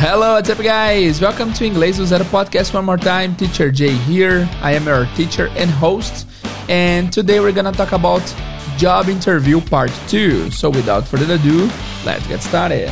Hello, what's up, guys? Welcome to Inglês do Zero podcast one more time. Teacher Jay here. I am your teacher and host, and today we're gonna talk about job interview part two. So, without further ado, let's get started.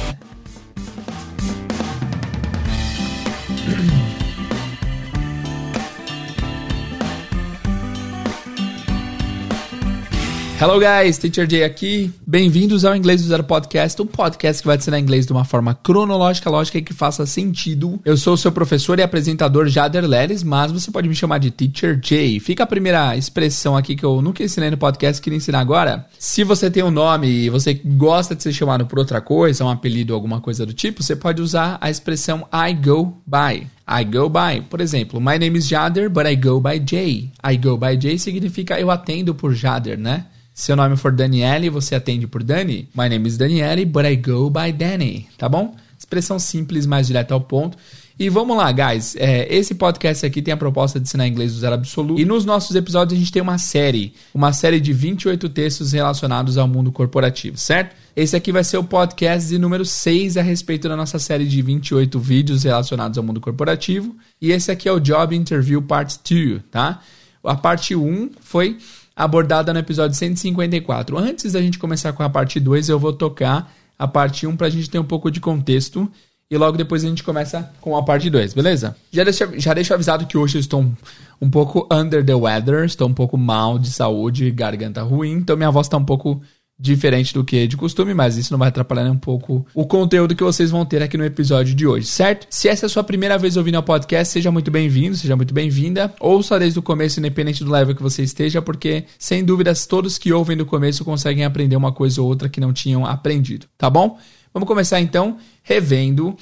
Hello guys, Teacher Jay aqui. Bem-vindos ao Inglês do Zero Podcast, um podcast que vai te ensinar inglês de uma forma cronológica, lógica e que faça sentido. Eu sou o seu professor e apresentador Jader Leles, mas você pode me chamar de Teacher Jay. Fica a primeira expressão aqui que eu nunca ensinei no podcast, queria ensinar agora. Se você tem um nome e você gosta de ser chamado por outra coisa, um apelido ou alguma coisa do tipo, você pode usar a expressão I go by. I go by. Por exemplo, my name is Jader, but I go by Jay. I go by Jay significa eu atendo por Jader, né? Seu nome for Daniele, você atende por Dani. My name is Daniele, but I go by Danny. Tá bom? Expressão simples, mais direta ao ponto. E vamos lá, guys. É, esse podcast aqui tem a proposta de ensinar inglês do zero absoluto. E nos nossos episódios a gente tem uma série. Uma série de 28 textos relacionados ao mundo corporativo, certo? Esse aqui vai ser o podcast de número 6 a respeito da nossa série de 28 vídeos relacionados ao mundo corporativo. E esse aqui é o Job Interview Part 2, tá? A parte 1 foi abordada no episódio 154. Antes da gente começar com a parte 2, eu vou tocar a parte 1 para a gente ter um pouco de contexto e logo depois a gente começa com a parte 2, beleza? Já deixo, já deixo avisado que hoje eu estou um, um pouco under the weather, estou um pouco mal de saúde, garganta ruim, então minha voz está um pouco diferente do que de costume, mas isso não vai atrapalhar um pouco o conteúdo que vocês vão ter aqui no episódio de hoje, certo? Se essa é a sua primeira vez ouvindo o podcast, seja muito bem-vindo, seja muito bem-vinda. Ouça desde o começo, independente do level que você esteja, porque sem dúvidas todos que ouvem do começo conseguem aprender uma coisa ou outra que não tinham aprendido, tá bom? Vamos começar então revendo uh,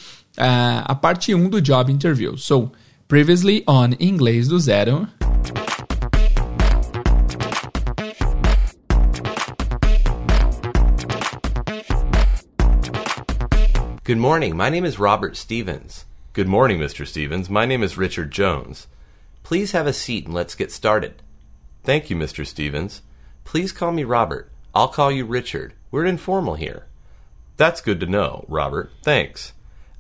a parte 1 do Job Interview. So, previously on Inglês do Zero. Good morning. My name is Robert Stevens. Good morning, Mr. Stevens. My name is Richard Jones. Please have a seat and let's get started. Thank you, Mr. Stevens. Please call me Robert. I'll call you Richard. We're informal here. That's good to know, Robert. Thanks.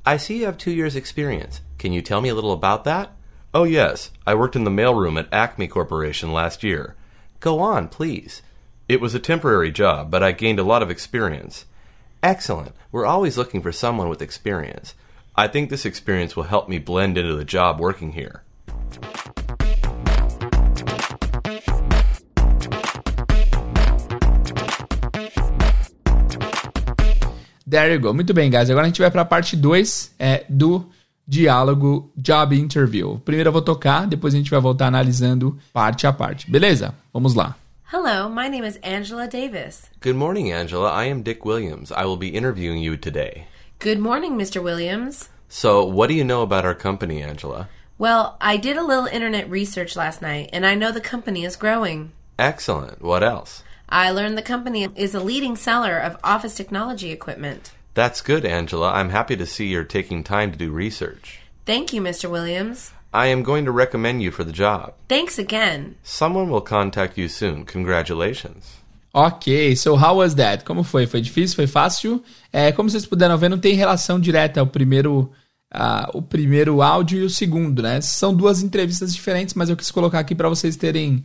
I see you have two years' experience. Can you tell me a little about that? Oh, yes. I worked in the mailroom at Acme Corporation last year. Go on, please. It was a temporary job, but I gained a lot of experience. Excellent. We're always looking for someone with experience. I think this experience will help me blend into the job working here. There you go. Muito bem, guys. Agora a gente vai para a parte 2 é, do diálogo Job Interview. Primeiro eu vou tocar, depois a gente vai voltar analisando parte a parte. Beleza? Vamos lá. Hello, my name is Angela Davis. Good morning, Angela. I am Dick Williams. I will be interviewing you today. Good morning, Mr. Williams. So, what do you know about our company, Angela? Well, I did a little internet research last night, and I know the company is growing. Excellent. What else? I learned the company is a leading seller of office technology equipment. That's good, Angela. I'm happy to see you're taking time to do research. Thank you, Mr. Williams. I am going to recommend you for the job. Thanks again. Someone will contact you soon. Congratulations. Ok, so how was that? Como foi? Foi difícil? Foi fácil? É, como vocês puderam ver, não tem relação direta o primeiro, uh, o primeiro áudio e o segundo, né? São duas entrevistas diferentes, mas eu quis colocar aqui para vocês terem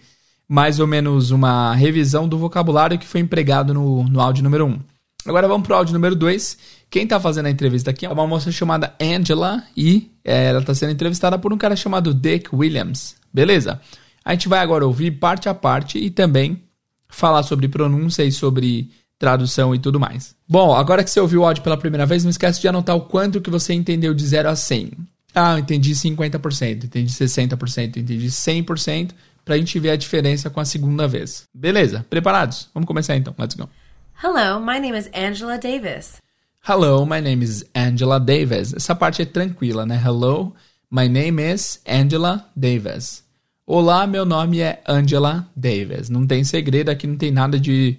mais ou menos uma revisão do vocabulário que foi empregado no, no áudio número 1. Um. Agora vamos pro áudio número 2. Quem tá fazendo a entrevista aqui é uma moça chamada Angela e é, ela tá sendo entrevistada por um cara chamado Dick Williams. Beleza? A gente vai agora ouvir parte a parte e também falar sobre pronúncia e sobre tradução e tudo mais. Bom, agora que você ouviu o áudio pela primeira vez, não esquece de anotar o quanto que você entendeu de 0 a 100. Ah, eu entendi 50%, entendi 60%, entendi 100%, pra gente ver a diferença com a segunda vez. Beleza? Preparados? Vamos começar então. Let's go. Hello, my name is Angela Davis. Hello, my name is Angela Davis. Essa parte é tranquila, né? Hello, my name is Angela Davis. Olá, meu nome é Angela Davis. Não tem segredo aqui, não tem nada de,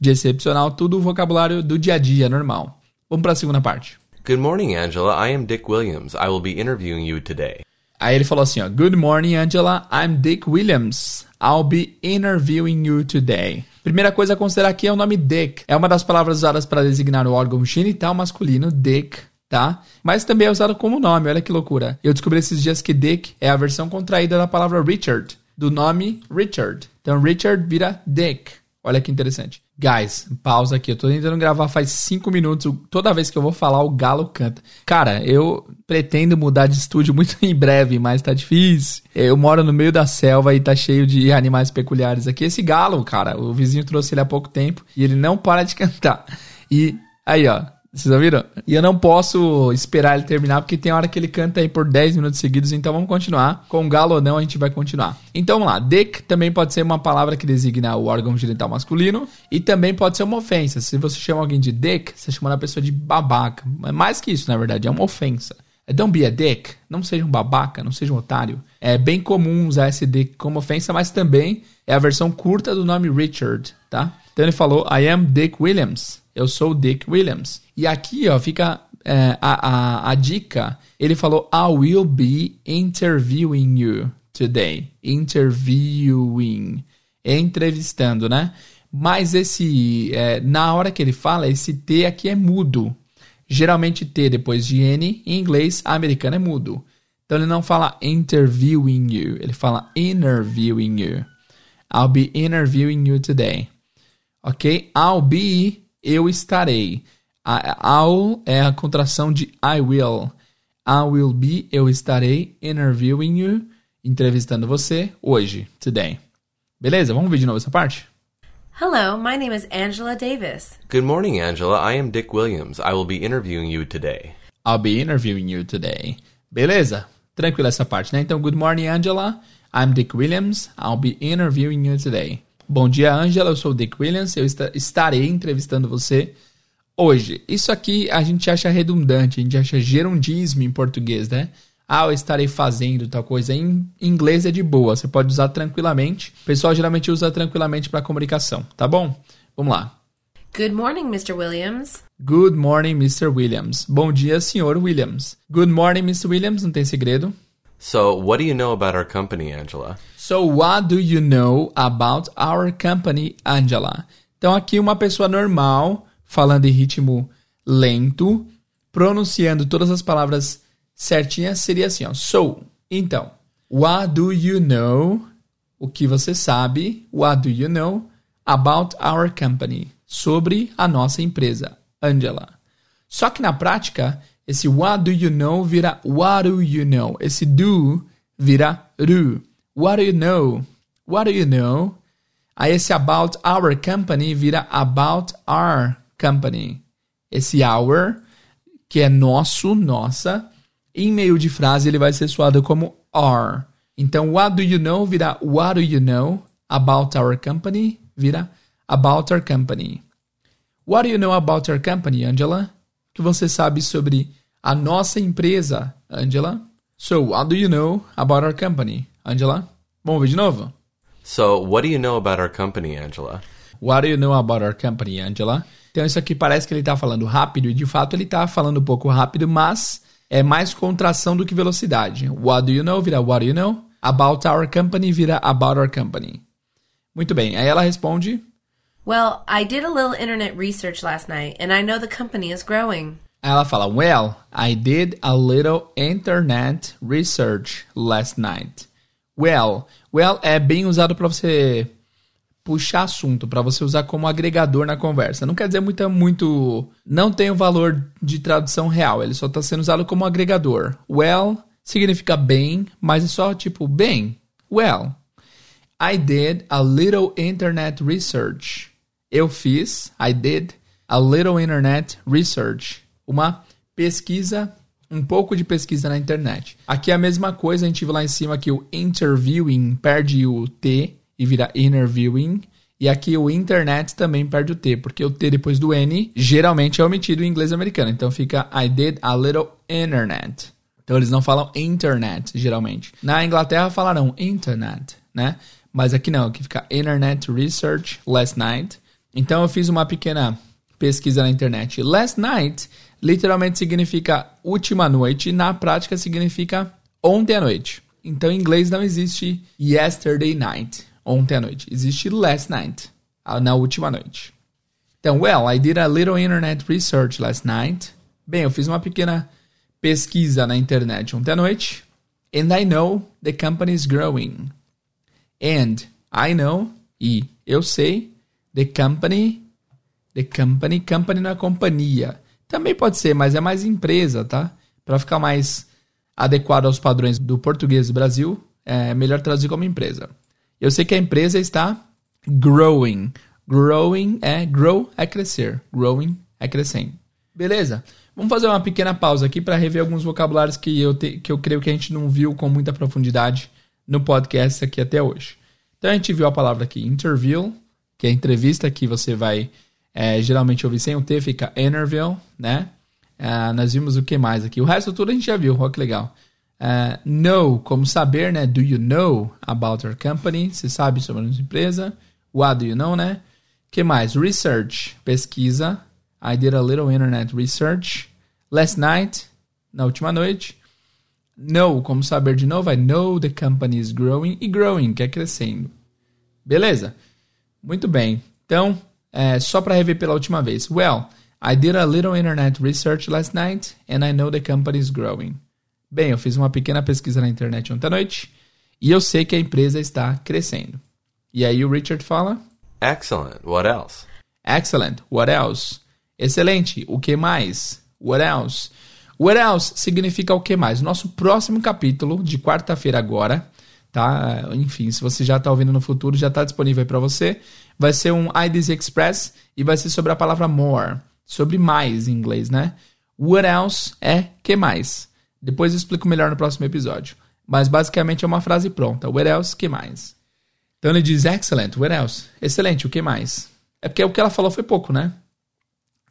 de excepcional, tudo vocabulário do dia a dia, normal. Vamos para a segunda parte. Good morning, Angela. I am Dick Williams. I will be interviewing you today. Aí ele falou assim, ó, Good morning, Angela. I'm Dick Williams. I'll be interviewing you today. Primeira coisa a considerar aqui é o nome Dick. É uma das palavras usadas para designar o órgão genital masculino, Dick, tá? Mas também é usado como nome, olha que loucura. Eu descobri esses dias que Dick é a versão contraída da palavra Richard, do nome Richard. Então Richard vira Dick. Olha que interessante. Guys, pausa aqui. Eu tô tentando gravar faz cinco minutos. Toda vez que eu vou falar, o galo canta. Cara, eu pretendo mudar de estúdio muito em breve, mas tá difícil. Eu moro no meio da selva e tá cheio de animais peculiares aqui. Esse galo, cara, o vizinho trouxe ele há pouco tempo e ele não para de cantar. E aí, ó, vocês ouviram? E eu não posso esperar ele terminar, porque tem hora que ele canta aí por 10 minutos seguidos, então vamos continuar. Com galo ou não, a gente vai continuar. Então vamos lá. Dick também pode ser uma palavra que designa o órgão genital masculino. E também pode ser uma ofensa. Se você chama alguém de dick, você chama a pessoa de babaca. É mais que isso, na verdade, é uma ofensa. É don't be a dick. Não seja um babaca, não seja um otário. É bem comum usar esse dick como ofensa, mas também é a versão curta do nome Richard, tá? Então ele falou, I am Dick Williams. Eu sou o Dick Williams. E aqui, ó, fica é, a, a, a dica. Ele falou, I will be interviewing you today. Interviewing. Entrevistando, né? Mas esse, é, na hora que ele fala, esse T aqui é mudo. Geralmente T depois de N, em inglês americano é mudo. Então ele não fala interviewing you, ele fala interviewing you. I'll be interviewing you today. Ok? I'll be eu estarei. I'll é a contração de I will. I will be, eu estarei interviewing you, entrevistando você hoje, today. Beleza? Vamos ver de novo essa parte? Hello, my name is Angela Davis. Good morning, Angela. I am Dick Williams. I will be interviewing you today. I'll be interviewing you today. Beleza? Tranquilo essa parte, né? Então, good morning, Angela. I'm Dick Williams. I'll be interviewing you today. Bom dia, Angela. Eu sou o Dick Williams. Eu estarei entrevistando você hoje. Isso aqui a gente acha redundante, a gente acha gerundismo em português, né? Ah, eu estarei fazendo tal coisa. Em inglês é de boa, você pode usar tranquilamente. O pessoal geralmente usa tranquilamente para comunicação, tá bom? Vamos lá. Good morning, Mr. Williams. Good morning, Mr. Williams. Bom dia, Sr. Williams. Good morning, Mr. Williams. Não tem segredo. So, what do you know about our company, Angela? So, what do you know about our company, Angela? Então, aqui uma pessoa normal, falando em ritmo lento, pronunciando todas as palavras certinhas, seria assim, ó. So, então, what do you know? O que você sabe? What do you know about our company? Sobre a nossa empresa, Angela. Só que na prática, esse what do you know vira what do you know. Esse do vira ru. What do you know? What do you know? Aí esse about our company vira about our company. Esse our, que é nosso, nossa, em meio de frase ele vai ser soado como are. Então, what do you know vira what do you know about our company vira about our company. What do you know about our company, Angela? que você sabe sobre a nossa empresa, Angela? So, what do you know about our company, Angela? Vamos ver de novo? So, what do you know about our company, Angela? What do you know about our company, Angela? Então, isso aqui parece que ele está falando rápido e de fato ele está falando um pouco rápido, mas é mais contração do que velocidade. What do you know vira what do you know? About our company vira about our company. Muito bem. Aí ela responde Well, I did a little internet research last night, and I know the company is growing. Ela fala, Well, I did a little internet research last night. Well, well é bem usado para você puxar assunto, para você usar como agregador na conversa. Não quer dizer muito, muito. Não tem o valor de tradução real, ele só está sendo usado como agregador. Well significa bem, mas é só tipo bem. Well, I did a little internet research eu fiz, I did a little internet research, uma pesquisa, um pouco de pesquisa na internet. Aqui é a mesma coisa, a gente viu lá em cima que o interviewing perde o T e vira interviewing. E aqui o internet também perde o T, porque o T depois do N geralmente é omitido em inglês americano. Então fica I did a little internet. Então eles não falam internet, geralmente. Na Inglaterra falarão internet, né? Mas aqui não, aqui fica Internet Research Last Night. Então eu fiz uma pequena pesquisa na internet. Last night literalmente significa última noite, na prática significa ontem à noite. Então em inglês não existe yesterday night, ontem à noite. Existe last night, na última noite. Então, well, I did a little internet research last night. Bem, eu fiz uma pequena pesquisa na internet ontem à noite. And I know the company is growing. And I know, e eu sei, the company, the company, company não é companhia. Também pode ser, mas é mais empresa, tá? Para ficar mais adequado aos padrões do português do Brasil, é melhor traduzir como empresa. Eu sei que a empresa está growing. Growing é grow é crescer. Growing é crescendo. Beleza? Vamos fazer uma pequena pausa aqui para rever alguns vocabulários que eu, te, que eu creio que a gente não viu com muita profundidade no podcast aqui até hoje. Então a gente viu a palavra aqui interview, que é entrevista que você vai é, geralmente ouvir sem o T, fica interview, né? Uh, nós vimos o que mais aqui? O resto tudo a gente já viu, ó, que legal. Uh, know, como saber, né? Do you know about our company? Você sabe sobre a nossa empresa? What do you know, né? que mais? Research, pesquisa. I did a little internet research. Last night, na última noite. Know, como saber de novo? I know the company is growing. E growing, que é crescendo. Beleza? Muito bem. Então, é, só para rever pela última vez. Well, I did a little internet research last night and I know the company is growing. Bem, eu fiz uma pequena pesquisa na internet ontem à noite e eu sei que a empresa está crescendo. E aí o Richard fala: Excellent. What else? Excellent. What else? Excelente. O que mais? What else? What else significa o que mais? Nosso próximo capítulo de quarta-feira agora, tá? Enfim, se você já está ouvindo no futuro, já está disponível para você. Vai ser um IDZ Express e vai ser sobre a palavra more, sobre mais em inglês, né? What else é que mais? Depois eu explico melhor no próximo episódio. Mas basicamente é uma frase pronta. What else que mais? Então ele diz excellent, what else? Excelente, o que mais? É porque o que ela falou foi pouco, né?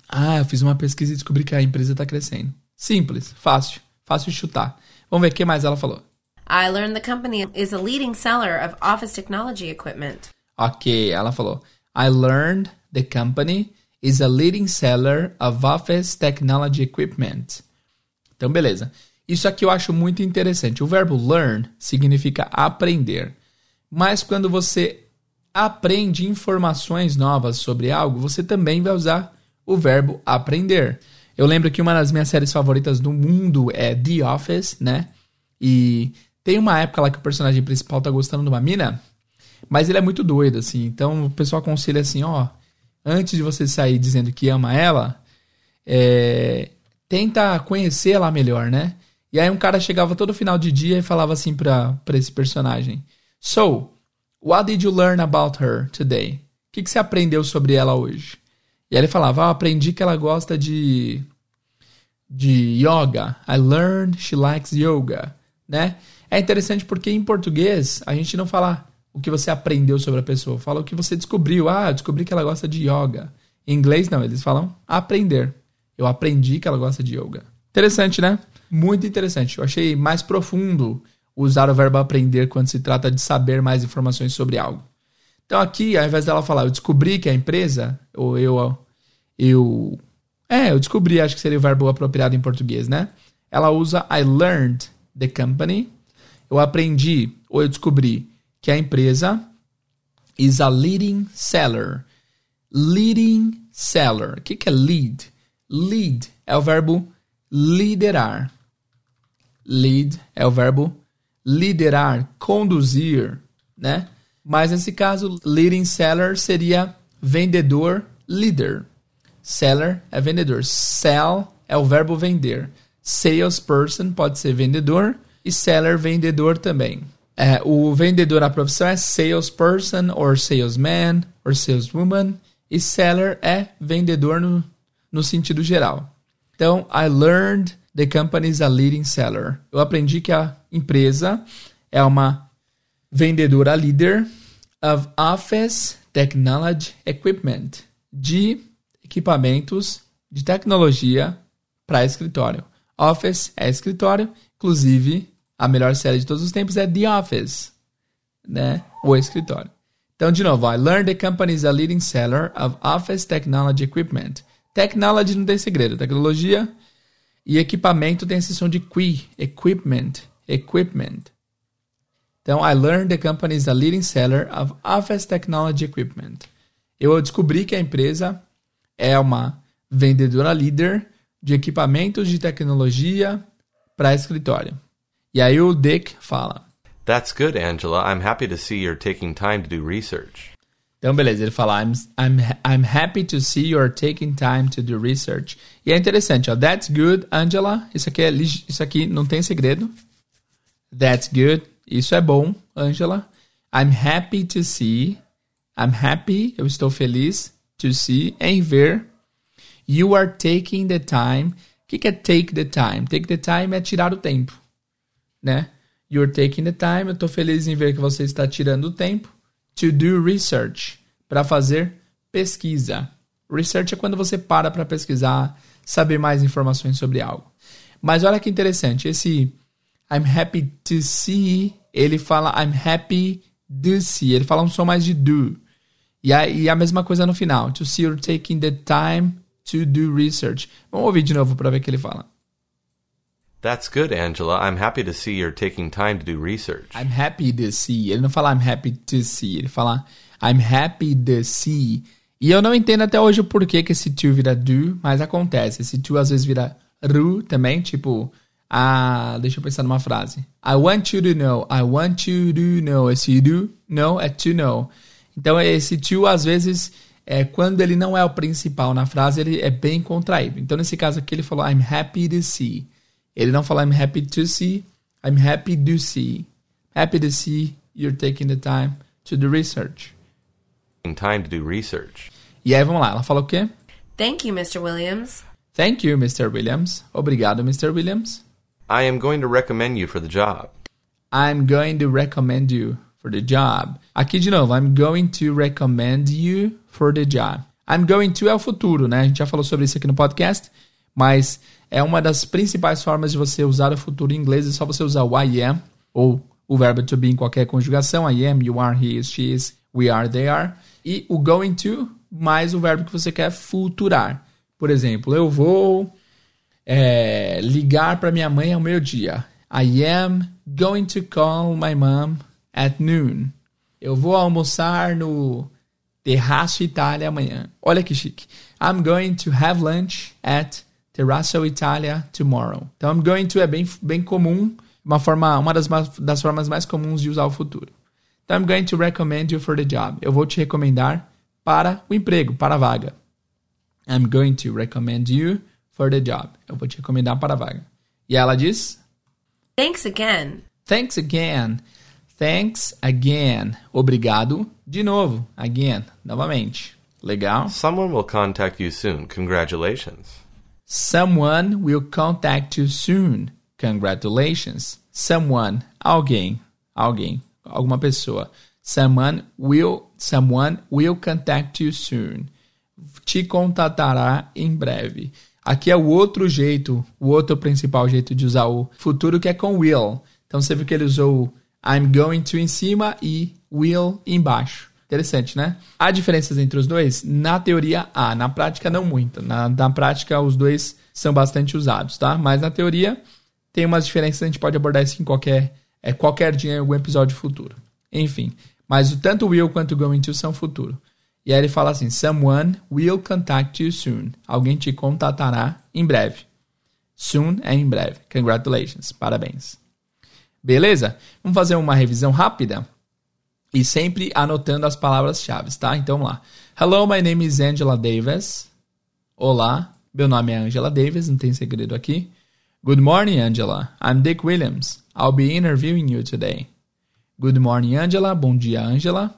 Ah, eu fiz uma pesquisa e descobri que a empresa está crescendo. Simples, fácil, fácil de chutar. Vamos ver o que mais ela falou. I learned the company is a leading seller of office technology equipment. Ok, ela falou. I learned the company is a leading seller of office technology equipment. Então, beleza. Isso aqui eu acho muito interessante. O verbo learn significa aprender. Mas quando você aprende informações novas sobre algo, você também vai usar o verbo aprender. Eu lembro que uma das minhas séries favoritas do mundo é The Office, né? E tem uma época lá que o personagem principal tá gostando de uma mina, mas ele é muito doido, assim. Então o pessoal aconselha assim, ó, antes de você sair dizendo que ama ela, é, tenta conhecer ela melhor, né? E aí um cara chegava todo final de dia e falava assim pra, pra esse personagem. So, what did you learn about her today? O que, que você aprendeu sobre ela hoje? E aí ele falava, ah, aprendi que ela gosta de de yoga. I learned she likes yoga, né? É interessante porque em português a gente não fala o que você aprendeu sobre a pessoa, fala o que você descobriu. Ah, eu descobri que ela gosta de yoga. Em inglês não, eles falam aprender. Eu aprendi que ela gosta de yoga. Interessante, né? Muito interessante. Eu achei mais profundo usar o verbo aprender quando se trata de saber mais informações sobre algo. Então aqui, ao invés dela falar, eu descobri que a empresa, ou eu, eu, é, eu descobri, acho que seria o verbo apropriado em português, né? Ela usa I learned the company, eu aprendi, ou eu descobri que a empresa is a leading seller. Leading seller. O que, que é lead? Lead é o verbo liderar. Lead é o verbo liderar, conduzir, né? Mas nesse caso, leading seller seria vendedor líder. Seller é vendedor. Sell é o verbo vender. Salesperson pode ser vendedor e seller vendedor também. É, o vendedor, a profissão é salesperson or salesman or saleswoman e seller é vendedor no, no sentido geral. Então, I learned the company is a leading seller. Eu aprendi que a empresa é uma vendedora líder of office technology equipment, de equipamentos de tecnologia para escritório. Office é escritório, inclusive a melhor série de todos os tempos é The Office, né? O escritório. Então, de novo, I learned the company is a leading seller of office technology equipment. Technology não tem segredo, tecnologia e equipamento tem a seção de qui, equipment, equipment. Então, I learned the company is a leading seller of office technology equipment. Eu descobri que a empresa é uma vendedora líder de equipamentos de tecnologia para escritório. E aí o Dick fala: That's good, Angela. I'm happy to see you're taking time to do research. Então, beleza, ele fala: I'm, I'm, I'm happy to see you're taking time to do research. E é interessante, ó. That's good, Angela. Isso aqui, é, isso aqui não tem segredo. That's good. Isso é bom, Angela. I'm happy to see. I'm happy, eu estou feliz to see, em ver. You are taking the time. O que, que é take the time? Take the time é tirar o tempo, né? You're taking the time. Eu estou feliz em ver que você está tirando o tempo. To do research. Para fazer pesquisa. Research é quando você para para pesquisar, saber mais informações sobre algo. Mas olha que interessante. Esse I'm happy to see, ele fala I'm happy to see. Ele fala um som mais de do. E a, e a mesma coisa no final. To see you're taking the time to do research. Vamos ouvir de novo para ver o que ele fala. That's good, Angela. I'm happy to see you're taking time to do research. I'm happy to see. Ele não fala I'm happy to see. Ele fala I'm happy to see. E eu não entendo até hoje o porquê que esse to vira do, mas acontece. Esse to às vezes vira ru também, tipo, ah, deixa eu pensar numa frase. I want you to know. I want you to know. Esse do, know é to know. Então esse to às vezes é quando ele não é o principal na frase, ele é bem contraído. Então nesse caso aqui ele falou I'm happy to see. Ele não fala I'm happy to see, I'm happy to see. Happy to see you're taking the time to do research. Time to do research. E aí vamos lá, ela fala o quê? Thank you, Mr. Williams. Thank you, Mr. Williams. Obrigado, Mr. Williams. I am going to recommend you for the job. I'm going to recommend you for the job. Aqui de novo, I'm going to recommend you for the job. I'm going to é o futuro, né? A gente já falou sobre isso aqui no podcast, mas é uma das principais formas de você usar o futuro em inglês, é só você usar o I am ou o verbo to be em qualquer conjugação, I am, you are, he is, she is, we are, they are, e o going to mais o verbo que você quer futurar. Por exemplo, eu vou é, ligar para minha mãe ao meio-dia. I am going to call my mom at noon. Eu vou almoçar no Terraço Itália amanhã. Olha que chique. I'm going to have lunch at Terraço Itália tomorrow. Então, I'm going to é bem, bem comum, uma, forma, uma das, das formas mais comuns de usar o futuro. Então, I'm going to recommend you for the job. Eu vou te recomendar para o emprego, para a vaga. I'm going to recommend you for the job. Eu vou te recomendar para a vaga. E ela diz: Thanks again. Thanks again. Thanks again. Obrigado de novo. Again. Novamente. Legal? Someone will contact you soon. Congratulations. Someone will contact you soon. Congratulations. Someone, alguém, alguém, alguma pessoa. Someone will, someone will contact you soon. Te contatará em breve. Aqui é o outro jeito, o outro principal jeito de usar o futuro que é com will. Então você viu que ele usou I'm going to em cima e will embaixo. Interessante, né? Há diferenças entre os dois? Na teoria, há. Na prática, não muito. Na, na prática, os dois são bastante usados, tá? Mas na teoria, tem umas diferenças. A gente pode abordar isso em qualquer, é, qualquer dia em algum episódio futuro. Enfim. Mas o tanto will quanto going to são futuro. E aí ele fala assim: Someone will contact you soon. Alguém te contatará em breve. Soon é em breve. Congratulations. Parabéns. Beleza? Vamos fazer uma revisão rápida e sempre anotando as palavras-chave, tá? Então vamos lá. Hello, my name is Angela Davis. Olá, meu nome é Angela Davis, não tem segredo aqui. Good morning, Angela. I'm Dick Williams. I'll be interviewing you today. Good morning, Angela. Bom dia, Angela.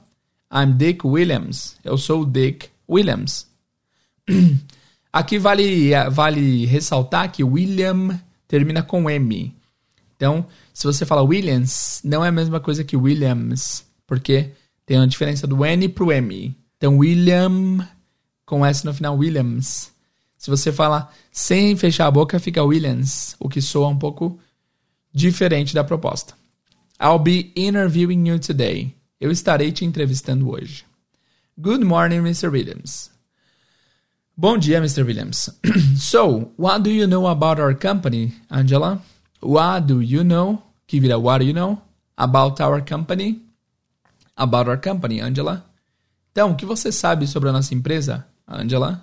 I'm Dick Williams. Eu sou o Dick Williams. Aqui vale, vale ressaltar que William termina com M. Então, se você fala Williams, não é a mesma coisa que Williams, porque tem uma diferença do N pro M. Então, William com S no final, Williams. Se você falar sem fechar a boca, fica Williams, o que soa um pouco diferente da proposta. I'll be interviewing you today. Eu estarei te entrevistando hoje. Good morning, Mr. Williams. Bom dia, Mr. Williams. so, what do you know about our company, Angela? What do you know? Que vira what do you know? About our company? About our company, Angela. Então, o que você sabe sobre a nossa empresa, Angela?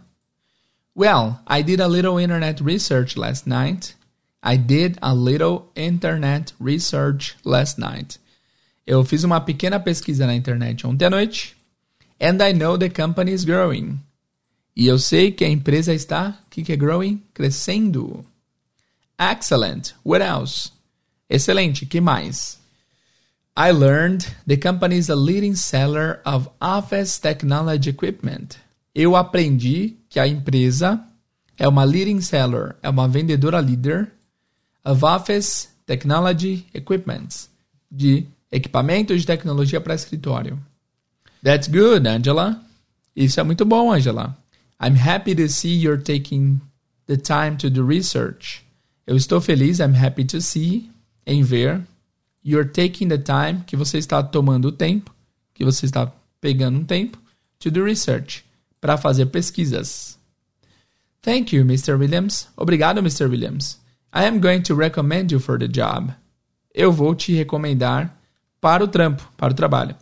Well, I did a little internet research last night. I did a little internet research last night. Eu fiz uma pequena pesquisa na internet ontem à noite. And I know the company is growing. E eu sei que a empresa está, o que, que é growing? Crescendo. Excellent. What else? Excelente. Que mais? I learned the company is a leading seller of office technology equipment. Eu aprendi que a empresa é uma leading seller, é uma vendedora líder of office technology equipment, de equipamentos de tecnologia para escritório. That's good, Angela. Isso é muito bom, Angela. I'm happy to see you're taking the time to do research. Eu estou feliz, I'm happy to see, em ver. You're taking the time, que você está tomando o tempo, que você está pegando um tempo, to do research, para fazer pesquisas. Thank you, Mr. Williams. Obrigado, Mr. Williams. I am going to recommend you for the job. Eu vou te recomendar para o trampo, para o trabalho.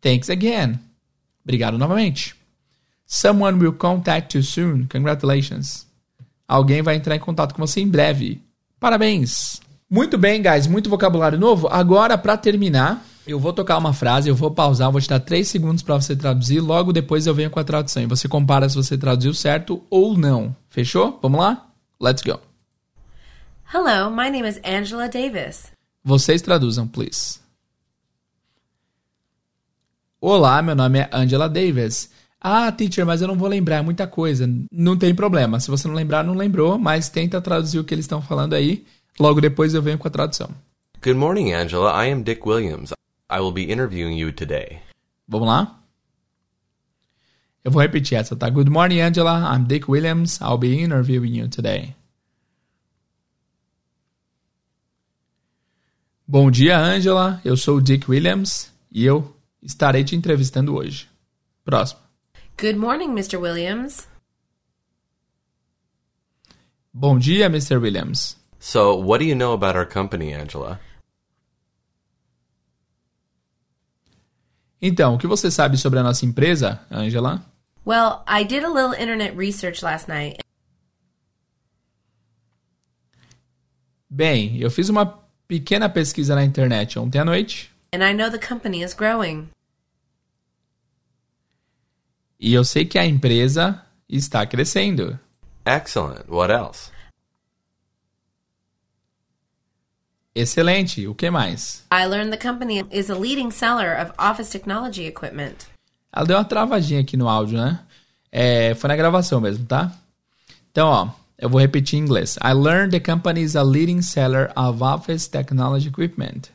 Thanks again. Obrigado novamente. Someone will contact you soon. Congratulations. Alguém vai entrar em contato com você em breve. Parabéns. Muito bem, guys. Muito vocabulário novo. Agora, para terminar, eu vou tocar uma frase, eu vou pausar, vou te dar 3 segundos para você traduzir. Logo depois eu venho com a tradução. E você compara se você traduziu certo ou não. Fechou? Vamos lá? Let's go. Hello, my name is Angela Davis. Vocês traduzam, please. Olá, meu nome é Angela Davis. Ah, teacher, mas eu não vou lembrar muita coisa. Não tem problema. Se você não lembrar, não lembrou, mas tenta traduzir o que eles estão falando aí. Logo depois eu venho com a tradução. Good morning, Angela. I am Dick Williams. I will be interviewing you today. Vamos lá? Eu vou repetir essa, tá? Good morning, Angela. I'm Dick Williams. I'll be interviewing you today. Bom dia, Angela. Eu sou o Dick Williams e eu estarei te entrevistando hoje. Próximo. Good morning, Mr. Williams. Bom dia, Mr. Williams. So, what do you know about our company, Angela? Então, o que você sabe sobre a nossa empresa, Angela? Well, I did a little internet research last night. Bem, eu fiz uma pequena pesquisa na internet ontem à noite And I know the company is growing. e eu sei que a empresa está crescendo. Excellent. What else? Excelente. O que mais? I learned the company is a leading seller of office technology equipment. Ela deu uma travadinha aqui no áudio, né? É, foi na gravação mesmo, tá? Então, ó, eu vou repetir em inglês. I learned the company is a leading seller of office technology equipment.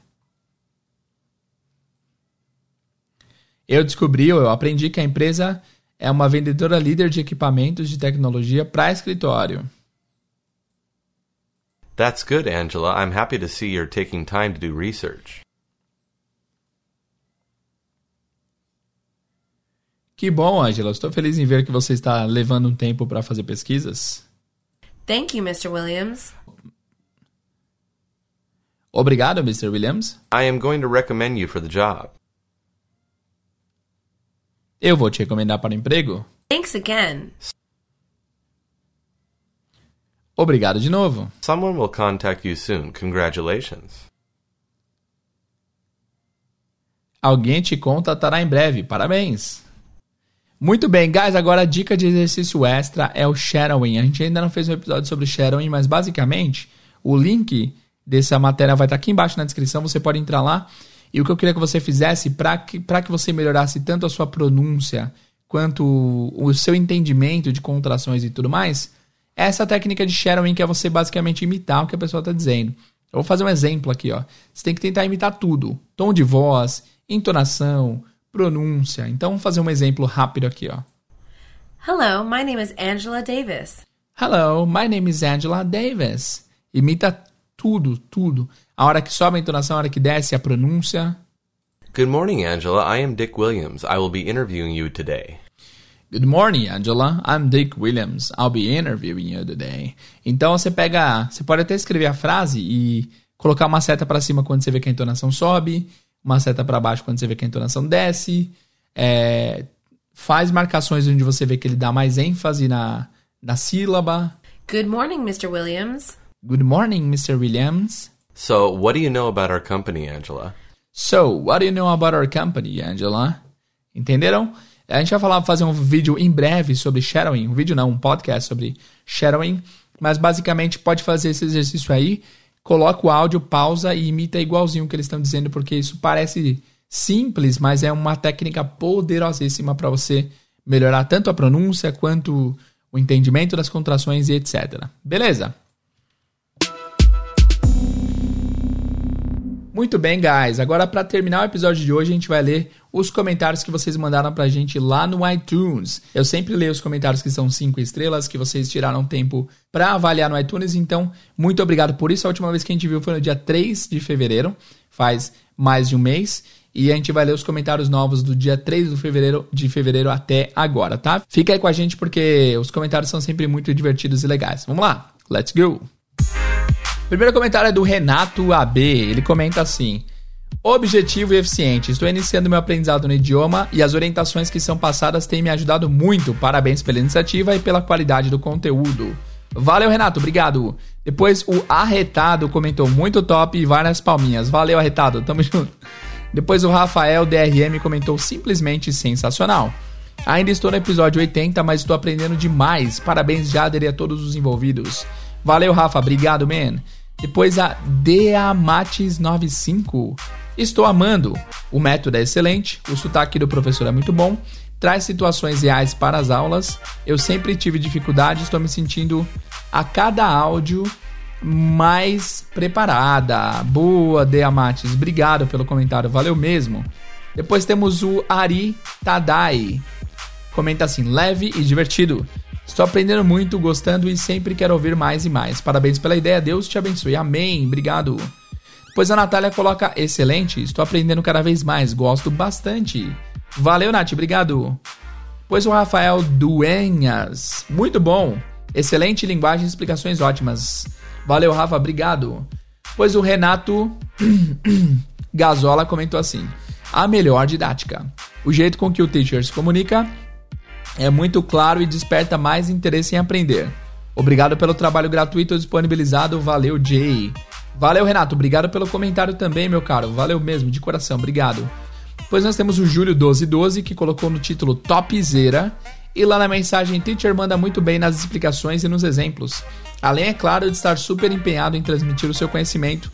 Eu descobri, eu aprendi que a empresa é uma vendedora líder de equipamentos de tecnologia para escritório. That's good, Angela. I'm happy to see you're taking time to do research. Que bom, Angela. Estou feliz em ver que você está levando um tempo para fazer pesquisas. Thank you, Mr. Williams. Obrigado, Mr. Williams. I am going to recommend you for the job. Eu vou te recomendar para o emprego. Thanks again. Obrigado de novo. Someone will contact you soon. Congratulations. Alguém te contatará em breve. Parabéns. Muito bem, guys. Agora a dica de exercício extra é o shadowing. A gente ainda não fez um episódio sobre shadowing, mas basicamente o link dessa matéria vai estar aqui embaixo na descrição. Você pode entrar lá. E o que eu queria que você fizesse para que, pra que você melhorasse tanto a sua pronúncia quanto o seu entendimento de contrações e tudo mais, essa técnica de shadowing que é você basicamente imitar o que a pessoa está dizendo. Eu vou fazer um exemplo aqui, ó. Você tem que tentar imitar tudo: tom de voz, entonação, pronúncia. Então, vamos fazer um exemplo rápido aqui, ó. Hello, my name is Angela Davis. Hello, my name is Angela Davis. Imita tudo, tudo. A hora que sobe a entonação, a hora que desce a pronúncia. Good morning, Angela. I am Dick Williams. I will be interviewing you today. Good morning, Angela. I'm Dick Williams. I'll be interviewing you today. Então você pega, você pode até escrever a frase e colocar uma seta para cima quando você vê que a entonação sobe, uma seta para baixo quando você vê que a entonação desce. É, faz marcações onde você vê que ele dá mais ênfase na, na sílaba. Good morning, Mr. Williams. Good morning, Mr. Williams. So, what do you know about our company, Angela? So, what do you know about our company, Angela? Entenderam? A gente vai falar, fazer um vídeo em breve sobre shadowing. Um vídeo não, um podcast sobre shadowing. Mas basicamente pode fazer esse exercício aí. Coloca o áudio, pausa e imita igualzinho o que eles estão dizendo, porque isso parece simples, mas é uma técnica poderosíssima para você melhorar tanto a pronúncia quanto o entendimento das contrações e etc. Beleza? Muito bem, guys. Agora, para terminar o episódio de hoje, a gente vai ler os comentários que vocês mandaram pra gente lá no iTunes. Eu sempre leio os comentários que são cinco estrelas, que vocês tiraram tempo para avaliar no iTunes. Então, muito obrigado por isso. A última vez que a gente viu foi no dia 3 de fevereiro, faz mais de um mês. E a gente vai ler os comentários novos do dia 3 de fevereiro, de fevereiro até agora, tá? Fica aí com a gente porque os comentários são sempre muito divertidos e legais. Vamos lá, let's go! Primeiro comentário é do Renato AB. Ele comenta assim: Objetivo e eficiente. Estou iniciando meu aprendizado no idioma e as orientações que são passadas têm me ajudado muito. Parabéns pela iniciativa e pela qualidade do conteúdo. Valeu, Renato, obrigado. Depois o Arretado comentou muito top e várias palminhas. Valeu, Arretado, tamo junto. Depois o Rafael DRM comentou simplesmente sensacional. Ainda estou no episódio 80, mas estou aprendendo demais. Parabéns, Jader e a todos os envolvidos. Valeu, Rafa, obrigado, man. Depois a Deamates95. Estou amando. O método é excelente, o sotaque do professor é muito bom, traz situações reais para as aulas. Eu sempre tive dificuldade, estou me sentindo a cada áudio mais preparada. Boa, Deamates. Obrigado pelo comentário, valeu mesmo. Depois temos o Ari Tadai. Comenta assim: leve e divertido. Estou aprendendo muito, gostando e sempre quero ouvir mais e mais. Parabéns pela ideia, Deus te abençoe. Amém, obrigado. Pois a Natália coloca excelente, estou aprendendo cada vez mais, gosto bastante. Valeu, Nath, obrigado. Pois o Rafael Duenhas, muito bom. Excelente linguagem explicações ótimas. Valeu, Rafa, obrigado. Pois o Renato Gazola comentou assim: a melhor didática. O jeito com que o teacher se comunica é muito claro e desperta mais interesse em aprender. Obrigado pelo trabalho gratuito disponibilizado. Valeu, Jay. Valeu, Renato. Obrigado pelo comentário também, meu caro. Valeu mesmo, de coração. Obrigado. Depois nós temos o Júlio1212 que colocou no título Topzera. E lá na mensagem, Teacher manda muito bem nas explicações e nos exemplos. Além, é claro, de estar super empenhado em transmitir o seu conhecimento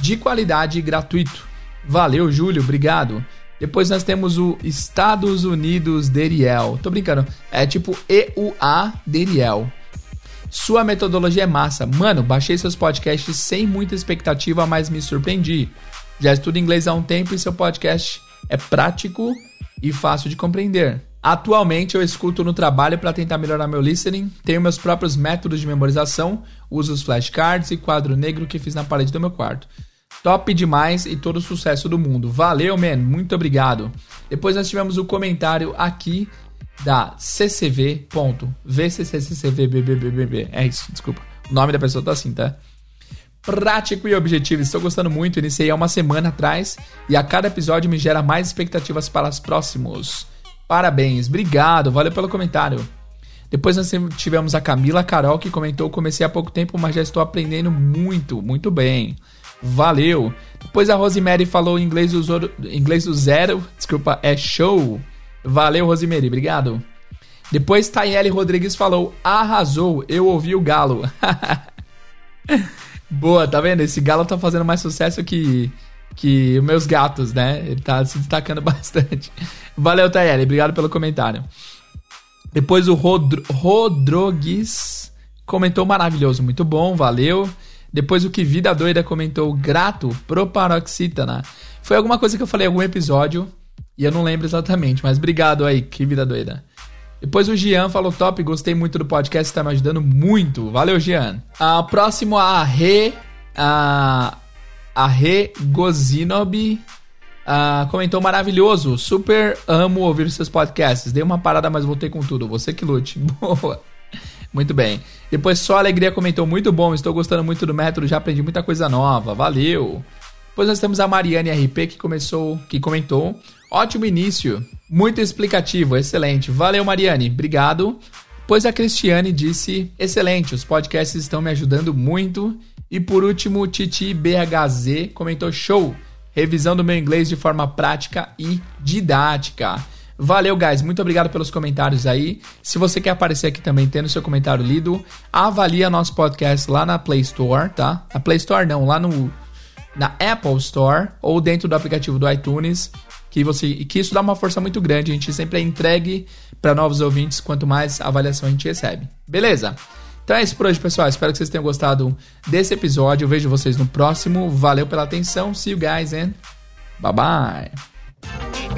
de qualidade e gratuito. Valeu, Júlio. Obrigado. Depois nós temos o Estados Unidos Deriel. Tô brincando. É tipo EUA Deriel. Sua metodologia é massa. Mano, baixei seus podcasts sem muita expectativa, mas me surpreendi. Já estudo inglês há um tempo e seu podcast é prático e fácil de compreender. Atualmente eu escuto no trabalho para tentar melhorar meu listening, tenho meus próprios métodos de memorização, uso os flashcards e quadro negro que fiz na parede do meu quarto. Top demais e todo o sucesso do mundo. Valeu, man. Muito obrigado. Depois nós tivemos o comentário aqui da ccv.vccccvbbbb. É isso, desculpa. O nome da pessoa tá assim, tá? Prático e objetivo. Estou gostando muito. Iniciei há uma semana atrás e a cada episódio me gera mais expectativas para os próximos. Parabéns. Obrigado. Valeu pelo comentário. Depois nós tivemos a Camila Carol que comentou: comecei há pouco tempo, mas já estou aprendendo muito, muito bem. Valeu! Depois a Rosemary falou inglês do, inglês do zero, desculpa, é show. Valeu, Rosemary, obrigado. Depois Tayeli Rodrigues falou: arrasou, eu ouvi o galo. Boa, tá vendo? Esse galo tá fazendo mais sucesso que, que os meus gatos, né? Ele tá se destacando bastante. Valeu, Tayeli, obrigado pelo comentário. Depois o Rodro Rodrogues comentou maravilhoso, muito bom, valeu. Depois o que Vida Doida comentou, grato pro paroxítona. Foi alguma coisa que eu falei em algum episódio e eu não lembro exatamente, mas obrigado aí, que Vida Doida. Depois o Gian falou top, gostei muito do podcast, está me ajudando muito. Valeu, Gian. A próximo a Re a a Re Gozinobi uh, comentou maravilhoso. Super amo ouvir seus podcasts. Dei uma parada, mas voltei com tudo. Você que lute. Boa. Muito bem. Depois só Alegria comentou muito bom, estou gostando muito do método, já aprendi muita coisa nova. Valeu. Depois nós temos a Mariane RP que começou, que comentou: "Ótimo início, muito explicativo, excelente. Valeu, Mariane. Obrigado Pois a Cristiane disse: excelente, os podcasts estão me ajudando muito. E por último, Titi BHZ comentou: show, revisão do meu inglês de forma prática e didática. Valeu, guys. Muito obrigado pelos comentários aí. Se você quer aparecer aqui também, tendo seu comentário lido, avalia nosso podcast lá na Play Store, tá? Na Play Store não, lá no na Apple Store ou dentro do aplicativo do iTunes, que você que isso dá uma força muito grande. A gente sempre é entregue para novos ouvintes quanto mais avaliação a gente recebe. Beleza? Então é isso por hoje, pessoal. Espero que vocês tenham gostado desse episódio. Eu vejo vocês no próximo. Valeu pela atenção. See you guys and bye bye.